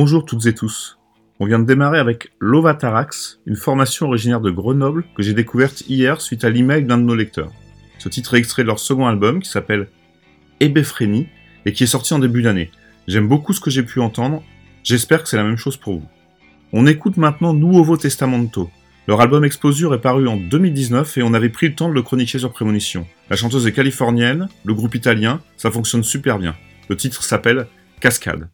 Bonjour toutes et tous. On vient de démarrer avec Lovatarax, une formation originaire de Grenoble que j'ai découverte hier suite à l'email d'un de nos lecteurs. Ce titre est extrait de leur second album qui s'appelle Ebéphrénie et qui est sorti en début d'année. J'aime beaucoup ce que j'ai pu entendre, j'espère que c'est la même chose pour vous. On écoute maintenant Nuovo Testamento. Leur album Exposure est paru en 2019 et on avait pris le temps de le chroniquer sur Prémonition. La chanteuse est californienne, le groupe italien, ça fonctionne super bien. Le titre s'appelle Cascade.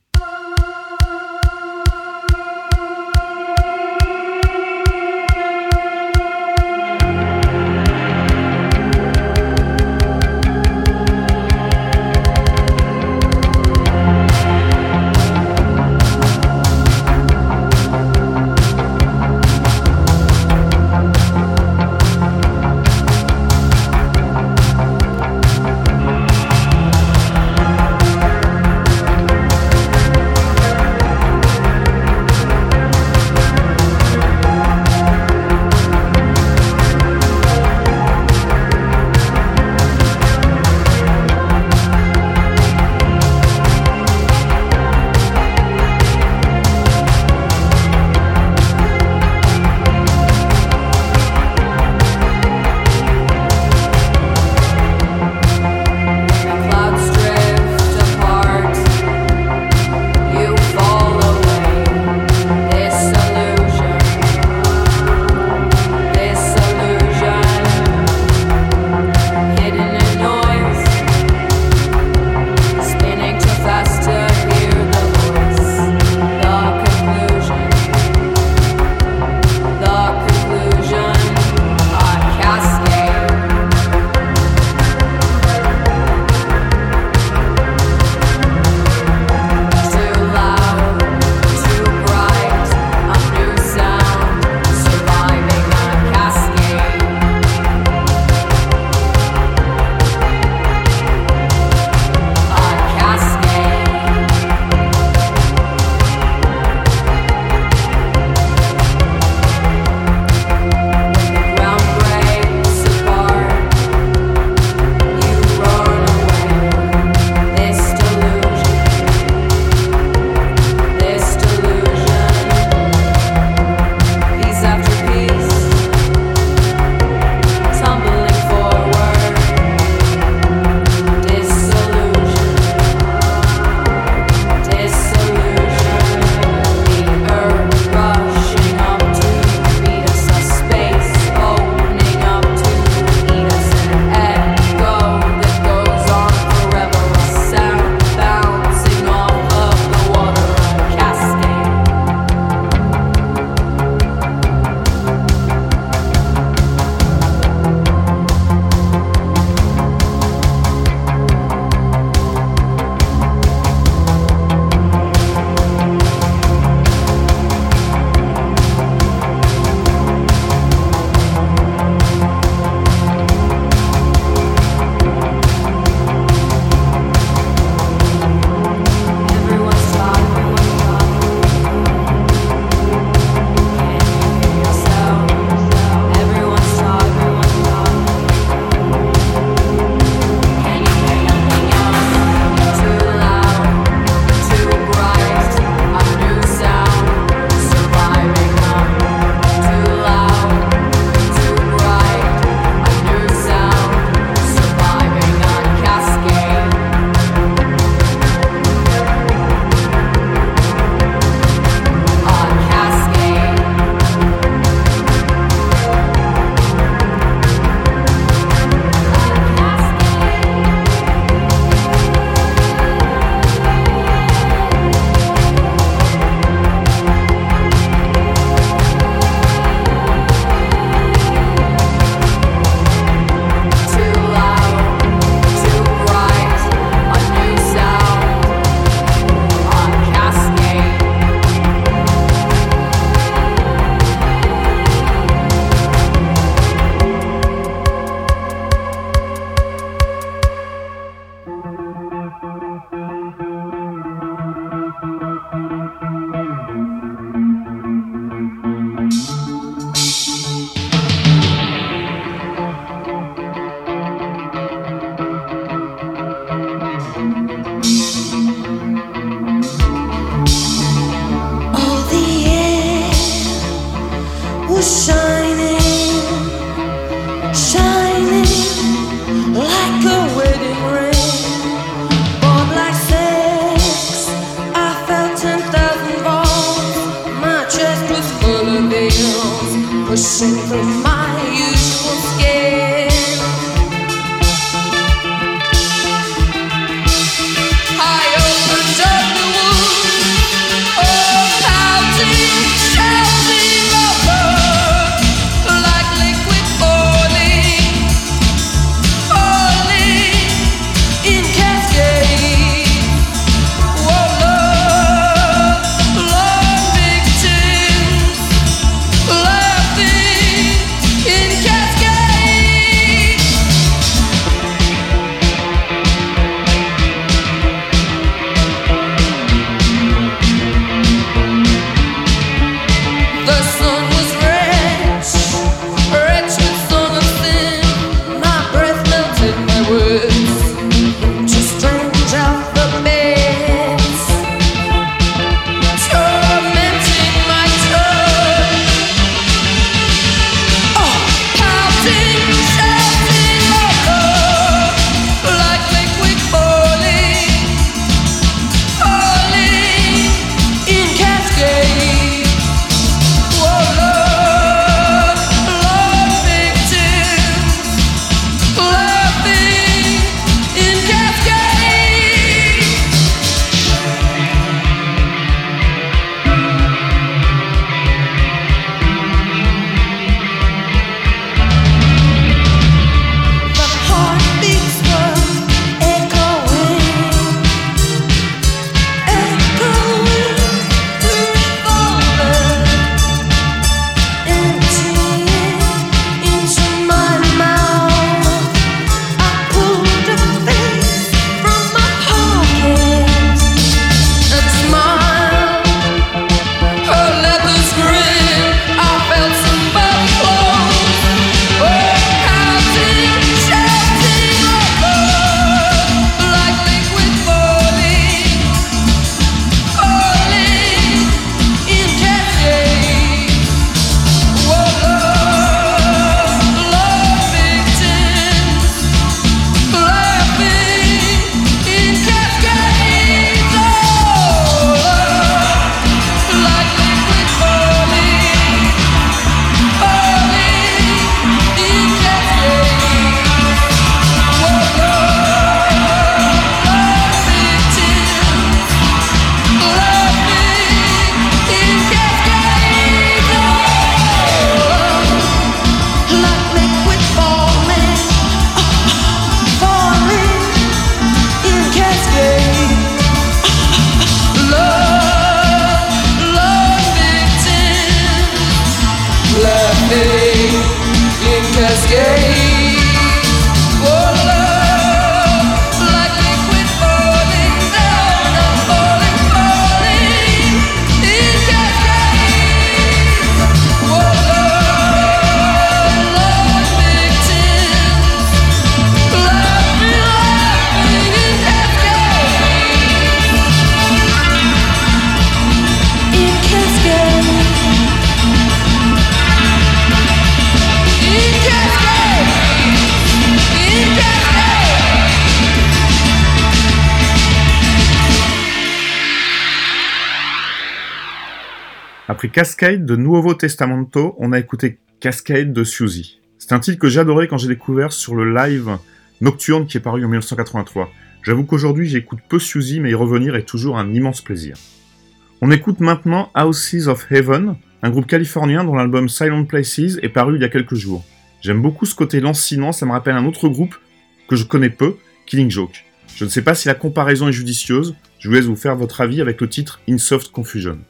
Cascade de Nuovo Testamento, on a écouté Cascade de Suzy. C'est un titre que j'adorais quand j'ai découvert sur le live Nocturne qui est paru en 1983. J'avoue qu'aujourd'hui j'écoute peu Suzy, mais y revenir est toujours un immense plaisir. On écoute maintenant Houses of Heaven, un groupe californien dont l'album Silent Places est paru il y a quelques jours. J'aime beaucoup ce côté lancinant, ça me rappelle un autre groupe que je connais peu, Killing Joke. Je ne sais pas si la comparaison est judicieuse, je vous laisse vous faire votre avis avec le titre In Soft Confusion.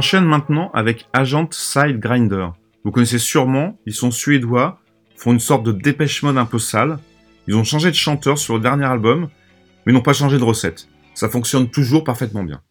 Enchaîne maintenant avec Agent Side Grinder. Vous connaissez sûrement, ils sont suédois, font une sorte de dépêche mode un peu sale. Ils ont changé de chanteur sur le dernier album, mais n'ont pas changé de recette. Ça fonctionne toujours parfaitement bien.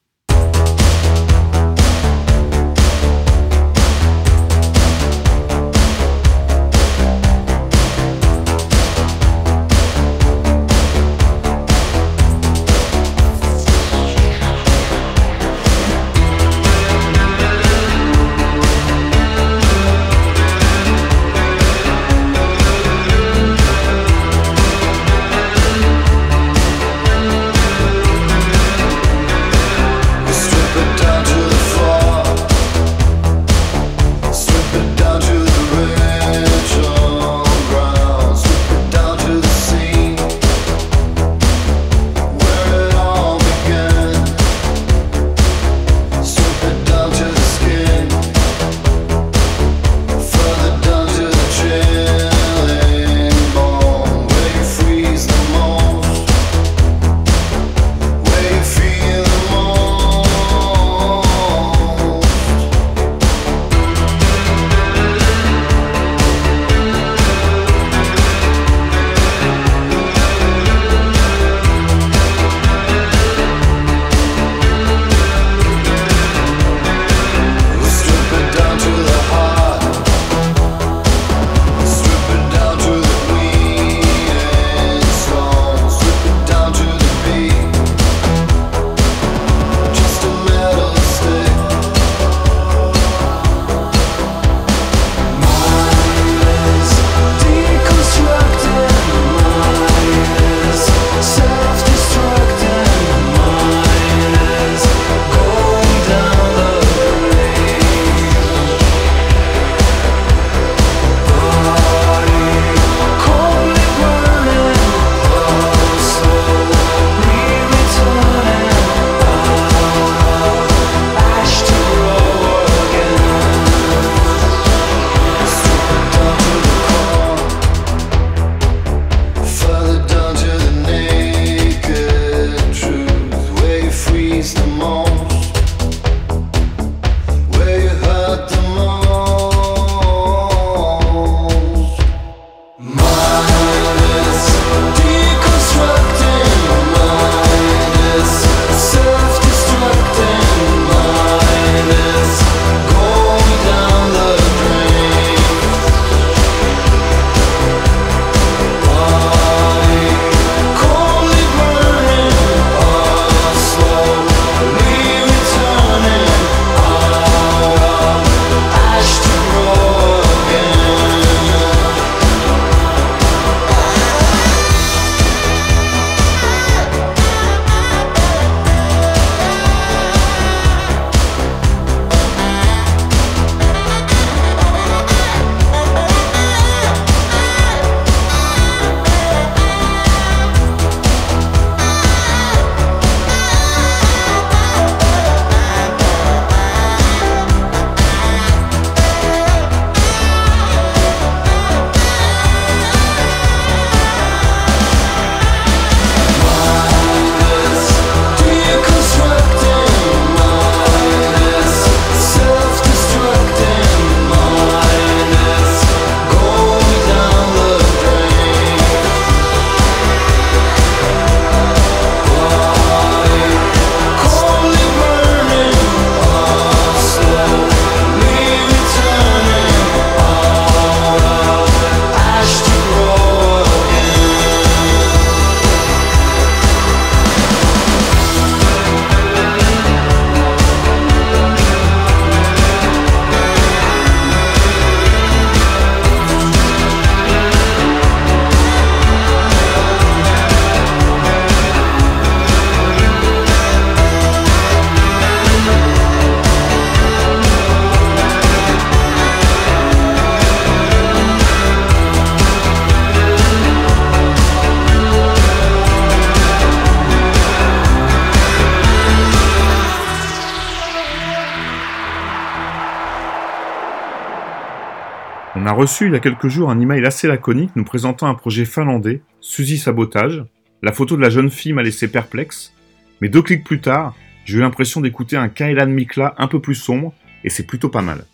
Reçu il y a quelques jours un email assez laconique nous présentant un projet finlandais, Suzy Sabotage. La photo de la jeune fille m'a laissé perplexe, mais deux clics plus tard, J'ai eu l'impression d'écouter un Kailan Mikla un peu plus sombre, et c'est plutôt pas mal.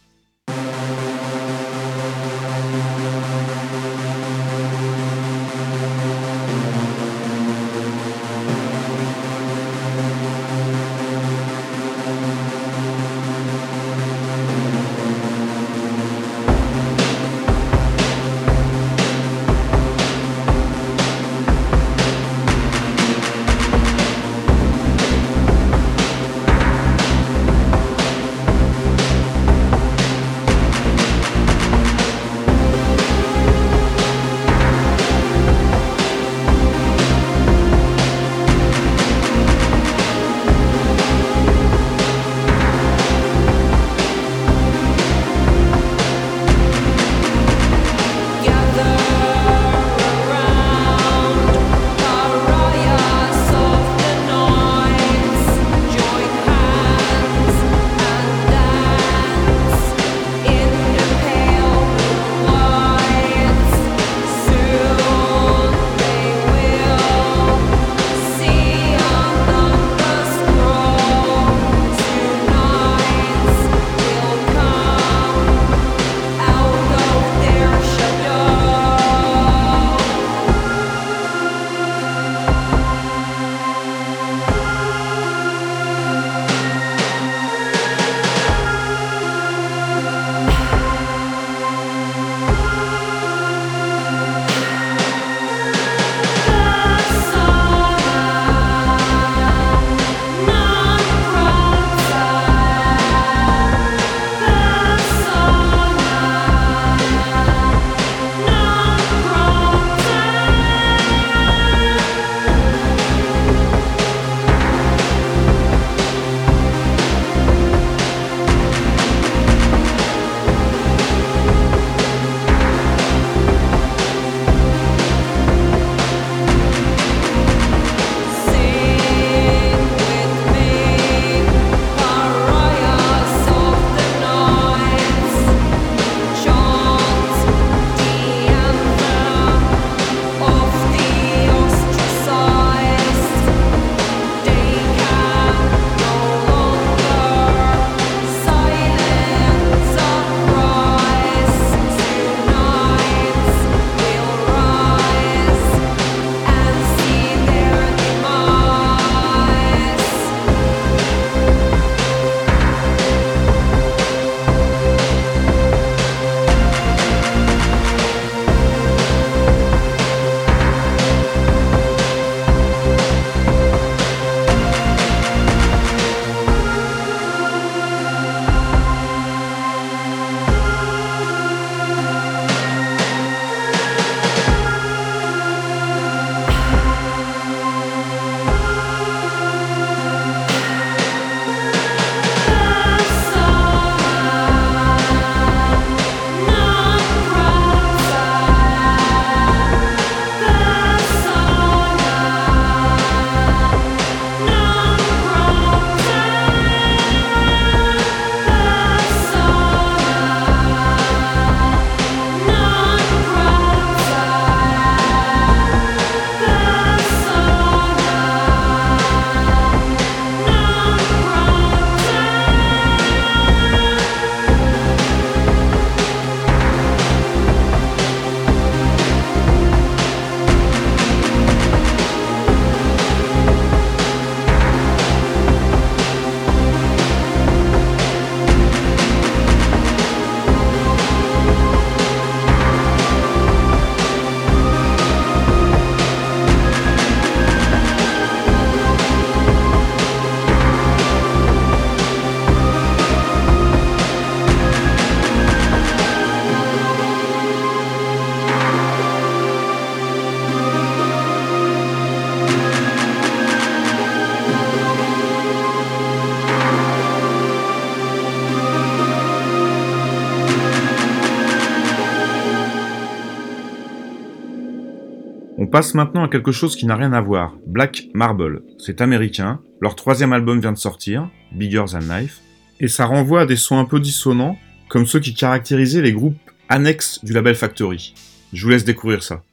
Passe maintenant à quelque chose qui n'a rien à voir, Black Marble. C'est américain, leur troisième album vient de sortir, Bigger Than Life, et ça renvoie à des sons un peu dissonants, comme ceux qui caractérisaient les groupes annexes du label Factory. Je vous laisse découvrir ça.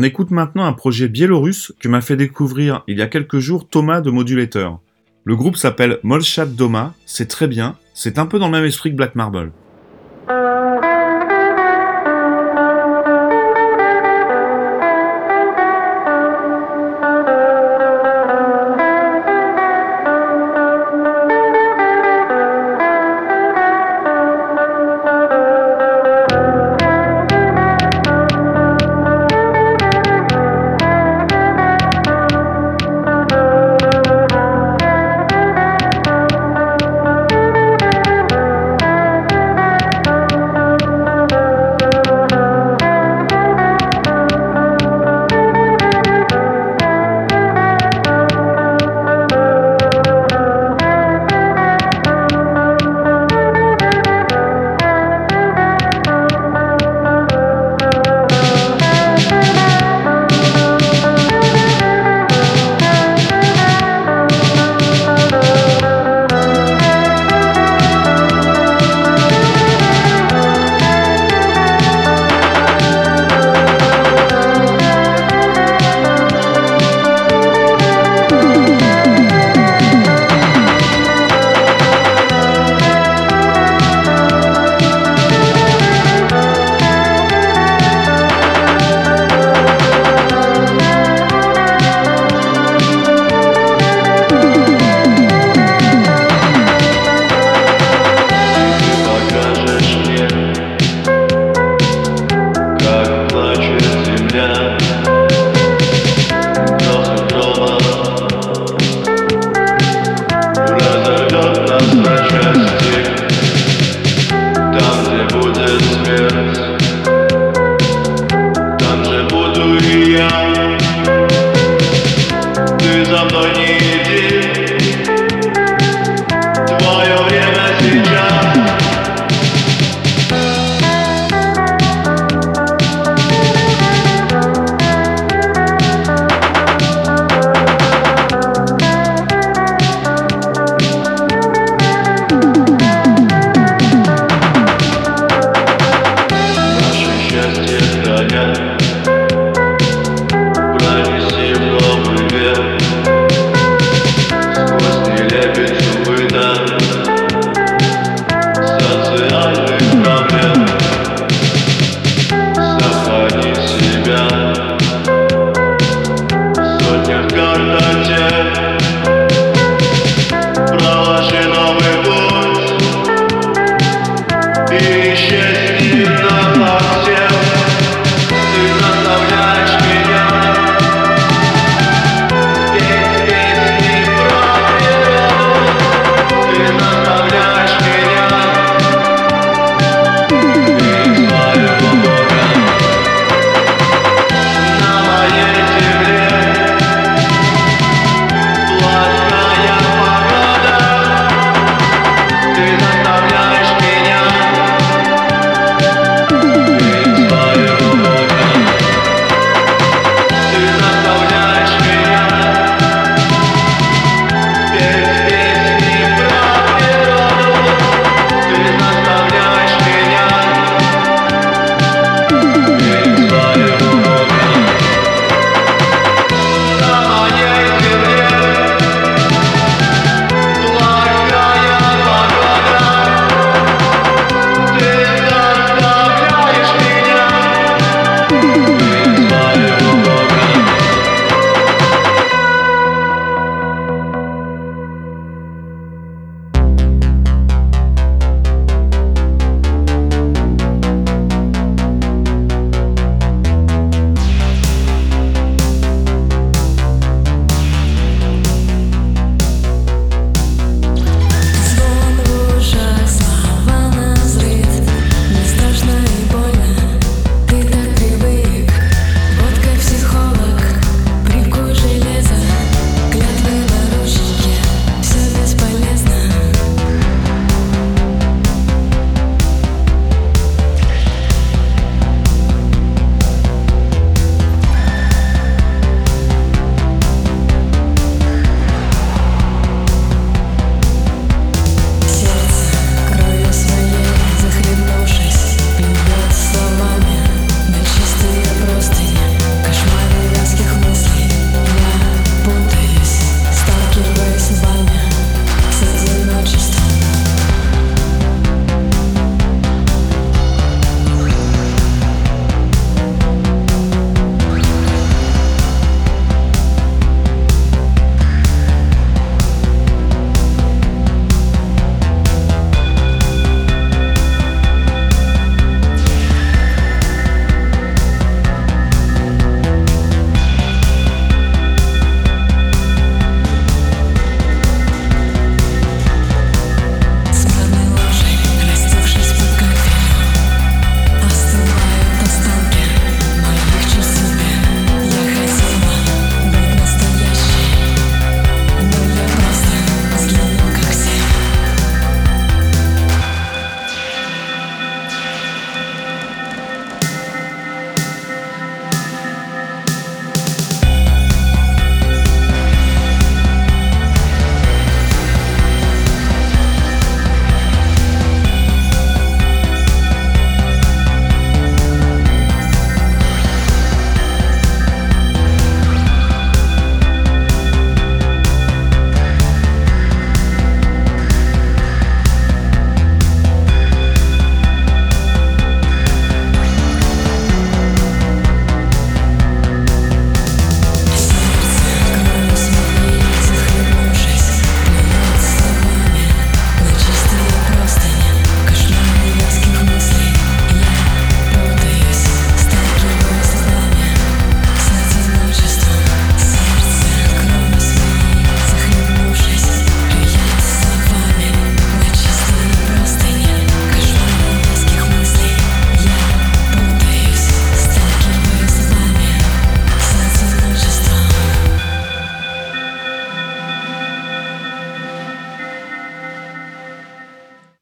On écoute maintenant un projet biélorusse que m'a fait découvrir il y a quelques jours Thomas de Modulator. Le groupe s'appelle Molchat Doma, c'est très bien, c'est un peu dans le même esprit que Black Marble.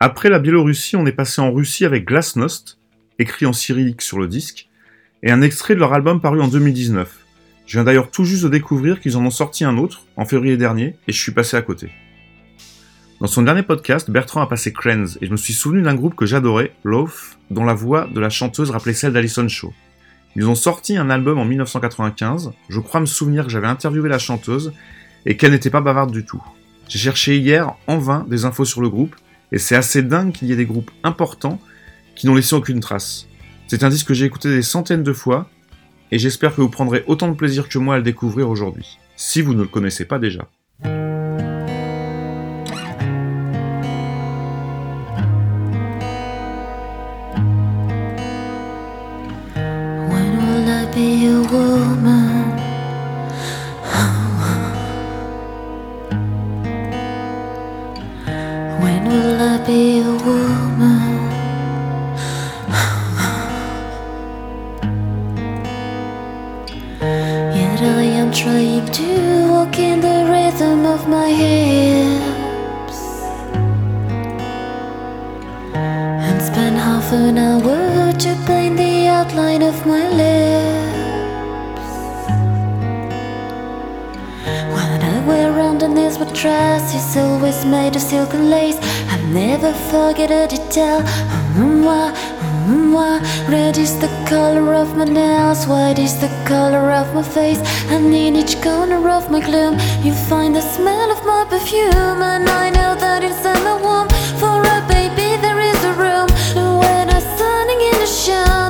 Après la Biélorussie, on est passé en Russie avec Glasnost, écrit en cyrillique sur le disque, et un extrait de leur album paru en 2019. Je viens d'ailleurs tout juste de découvrir qu'ils en ont sorti un autre, en février dernier, et je suis passé à côté. Dans son dernier podcast, Bertrand a passé Cleanse, et je me suis souvenu d'un groupe que j'adorais, Loaf, dont la voix de la chanteuse rappelait celle d'Alison Shaw. Ils ont sorti un album en 1995, je crois me souvenir que j'avais interviewé la chanteuse, et qu'elle n'était pas bavarde du tout. J'ai cherché hier, en vain, des infos sur le groupe, et c'est assez dingue qu'il y ait des groupes importants qui n'ont laissé aucune trace. C'est un disque que j'ai écouté des centaines de fois, et j'espère que vous prendrez autant de plaisir que moi à le découvrir aujourd'hui, si vous ne le connaissez pas déjà. Outline of my lips. When I wear underneath my dress, it's always made of silk and lace. I never forget a detail. Mm, why, mm. Red is the color of my nails, white is the color of my face. And in each corner of my gloom, you find the smell of my perfume. And I know that inside my womb, for a baby, there is a room. And when I'm standing in the sun,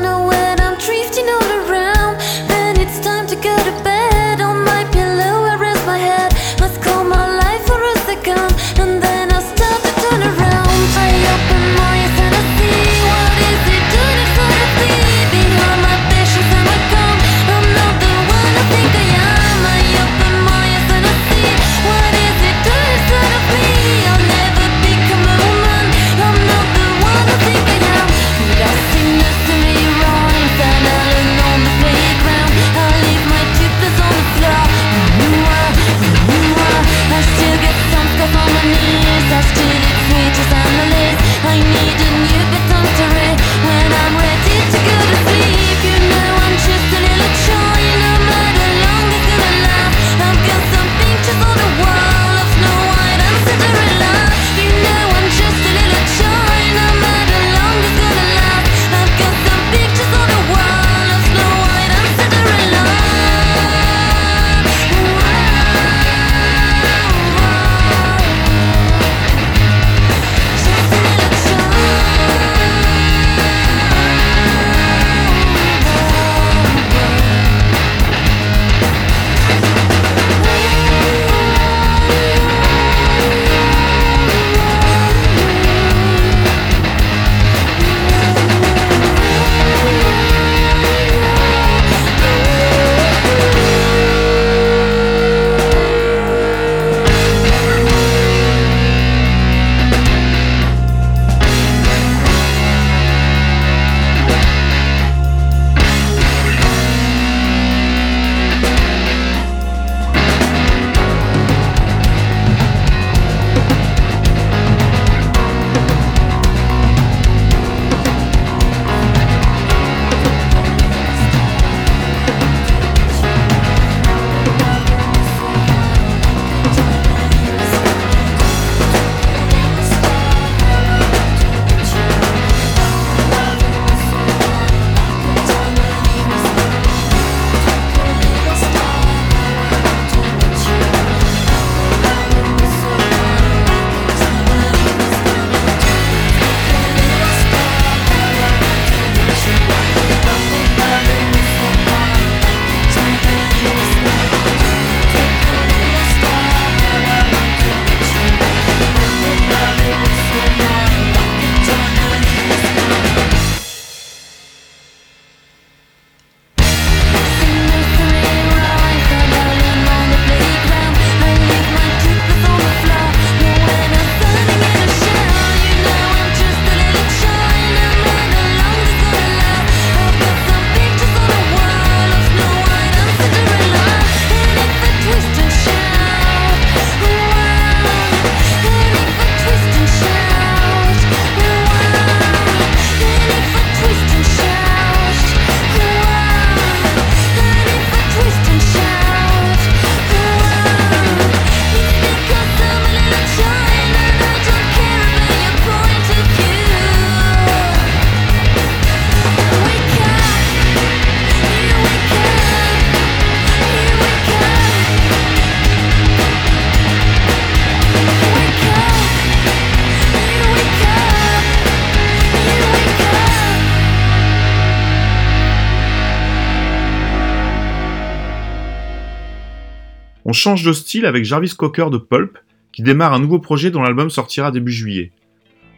change de style avec Jarvis Cocker de Pulp, qui démarre un nouveau projet dont l'album sortira début juillet.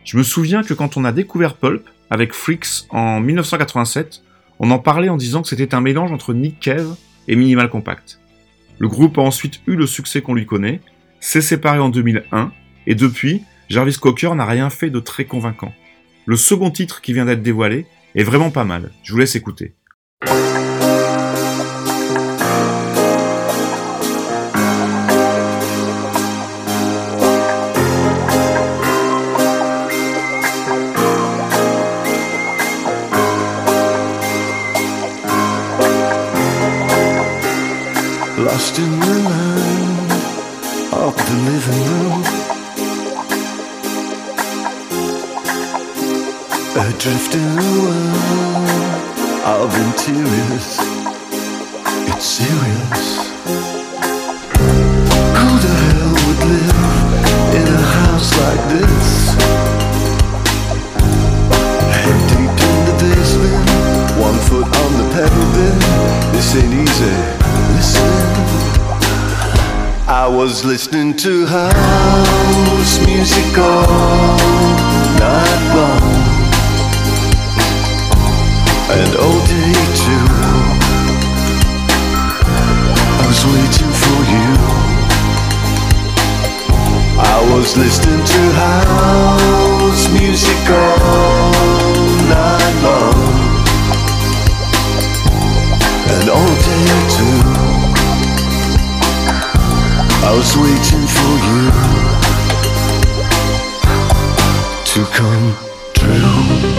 Je me souviens que quand on a découvert Pulp, avec Freaks en 1987, on en parlait en disant que c'était un mélange entre Nick Cave et Minimal Compact. Le groupe a ensuite eu le succès qu'on lui connaît, s'est séparé en 2001, et depuis, Jarvis Cocker n'a rien fait de très convaincant. Le second titre qui vient d'être dévoilé est vraiment pas mal, je vous laisse écouter. Adrift in a world of interiors. It's serious. Who the hell would live in a house like this? Head deep in the basement, one foot on the pedal bed. This ain't easy. Listen. I was listening to house music all night long and all day too. I was waiting for you. I was listening to house music all night long and all day too. I was waiting for you to come true.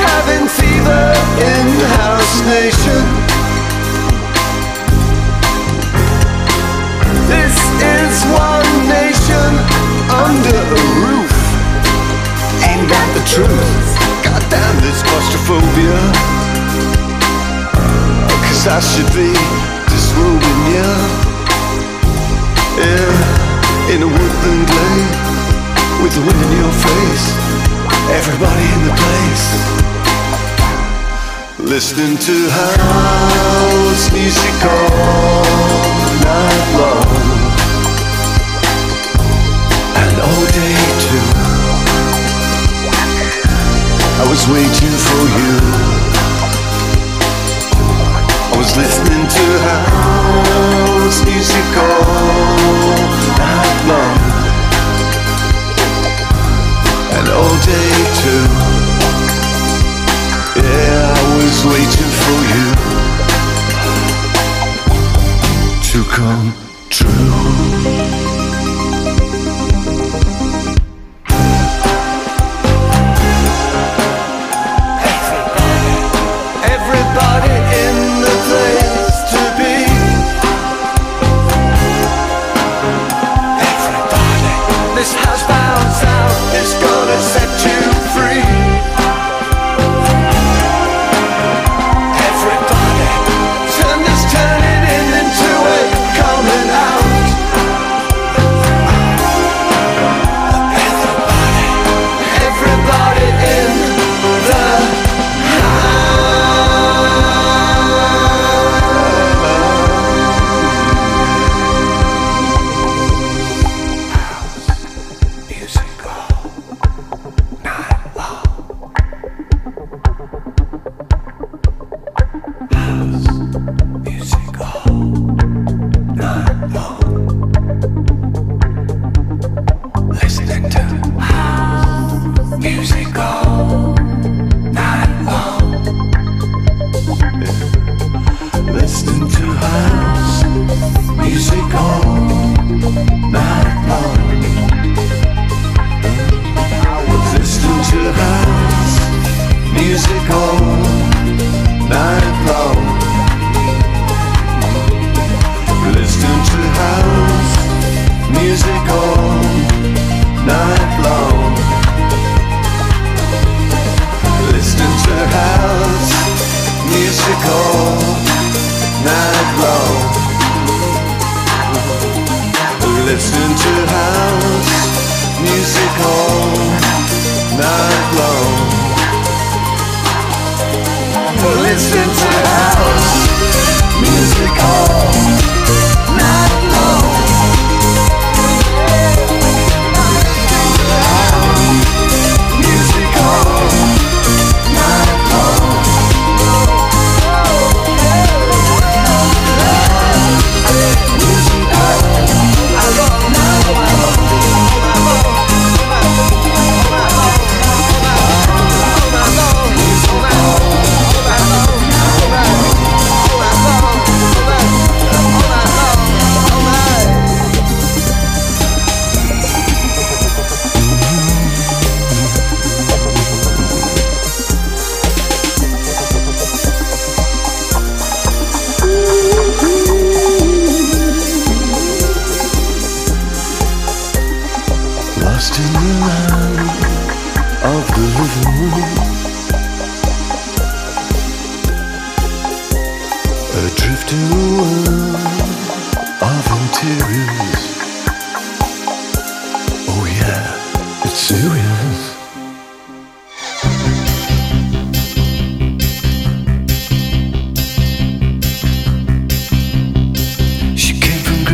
Cabin fever in House Nation. This is one nation under a roof. Ain't that the truth? Goddamn this claustrophobia. Oh, Cause I should be disrobing you. Yeah, in a woodland glade with the wind in your face. Everybody in the place. Listening to house music all night long. And all day too. I was waiting for you. I was listening to house music all night long. And all day too. Yeah, I was waiting for you to come true.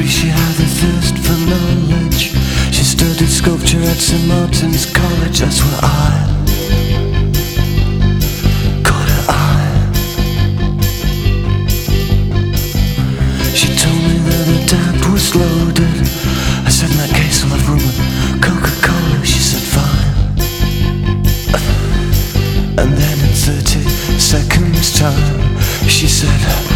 She had a thirst for knowledge. She studied sculpture at St. Martin's College, that's where I caught her eye. She told me that her dad was loaded. I said, in that case, I'll have room with Coca Cola. She said, fine. And then in 30 seconds time She said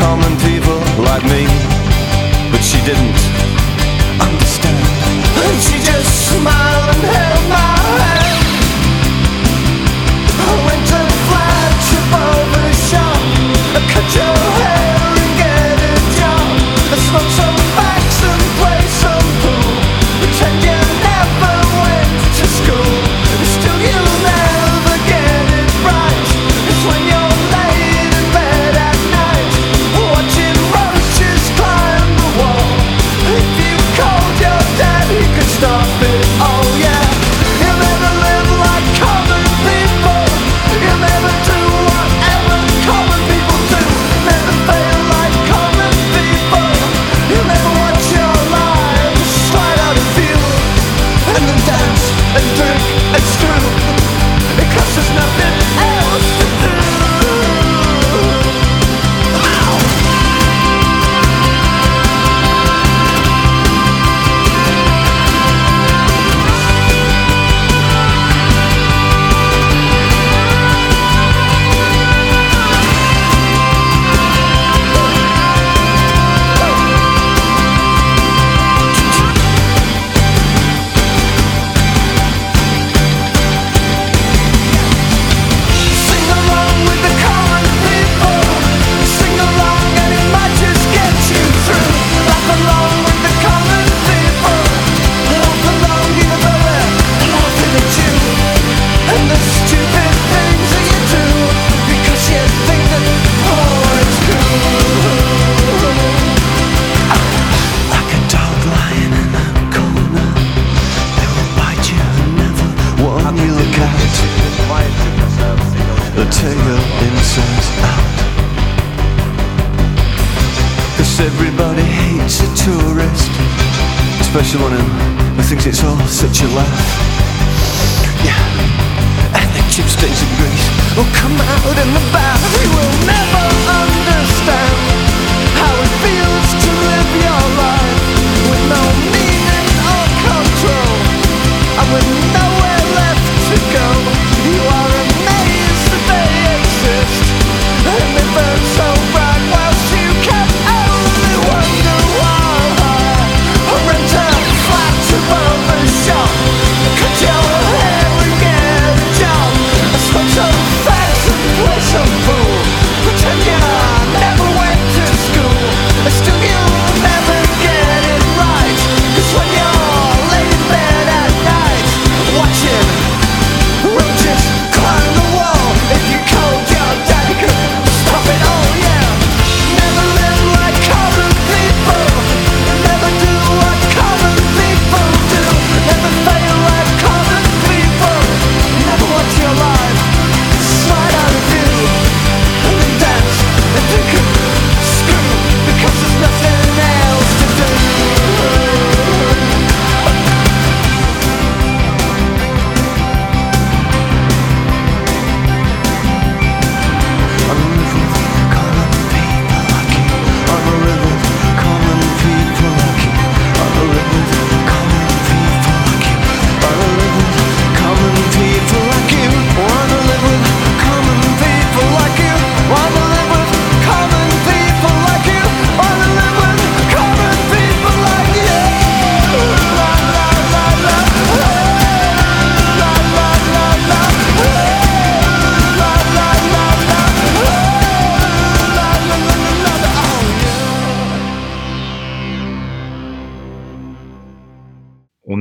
common people like me. But she didn't understand. And she just smiled and held my hand. I went to the flagship barber shop. I cut your hair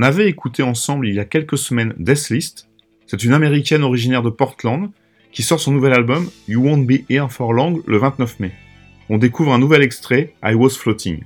avait écouté ensemble il y a quelques semaines Death List. C'est une américaine originaire de Portland qui sort son nouvel album You Won't Be Here For Long le 29 mai. On découvre un nouvel extrait, I Was Floating.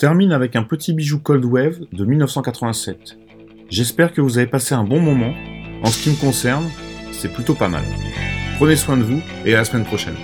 Termine avec un petit bijou Cold Wave de 1987. J'espère que vous avez passé un bon moment. En ce qui me concerne, c'est plutôt pas mal. Prenez soin de vous et à la semaine prochaine.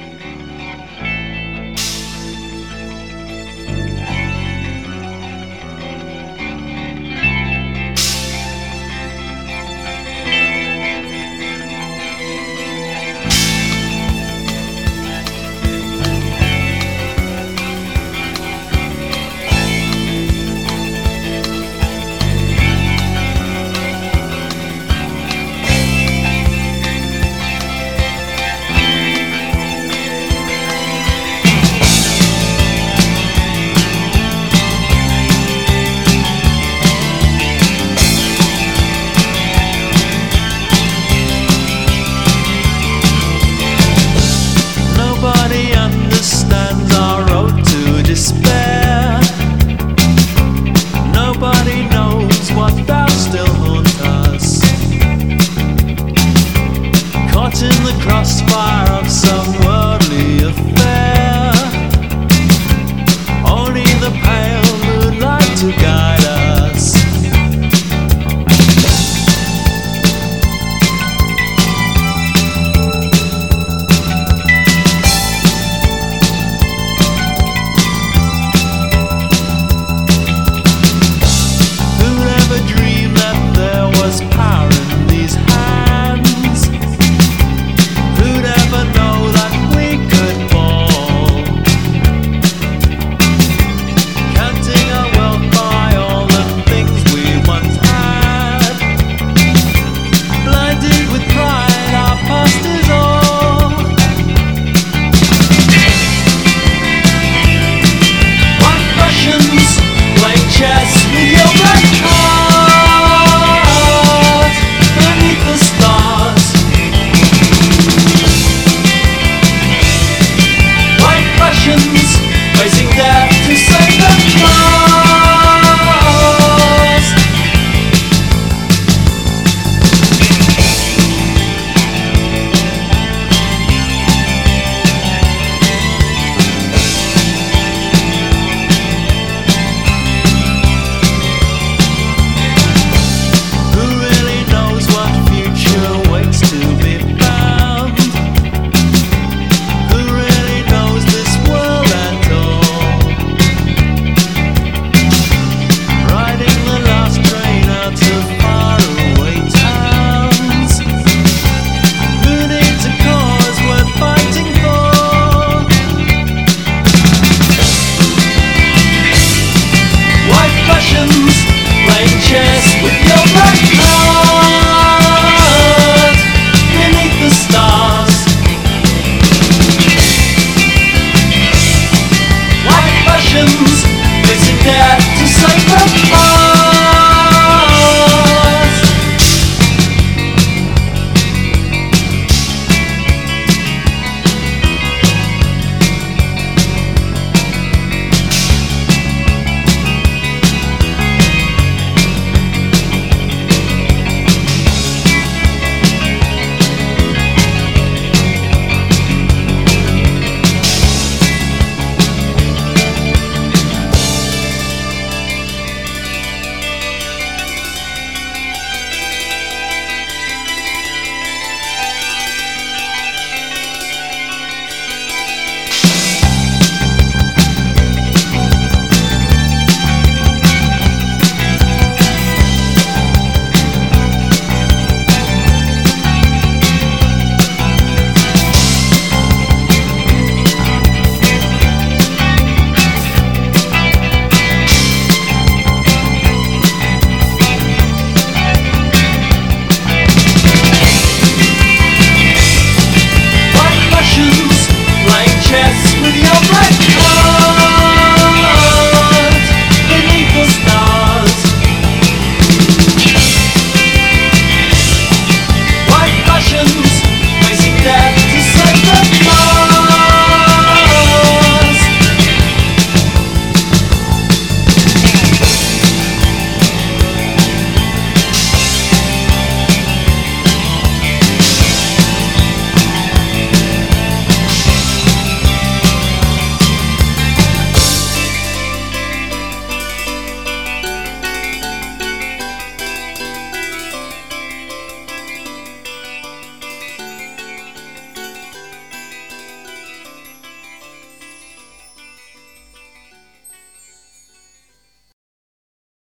oh.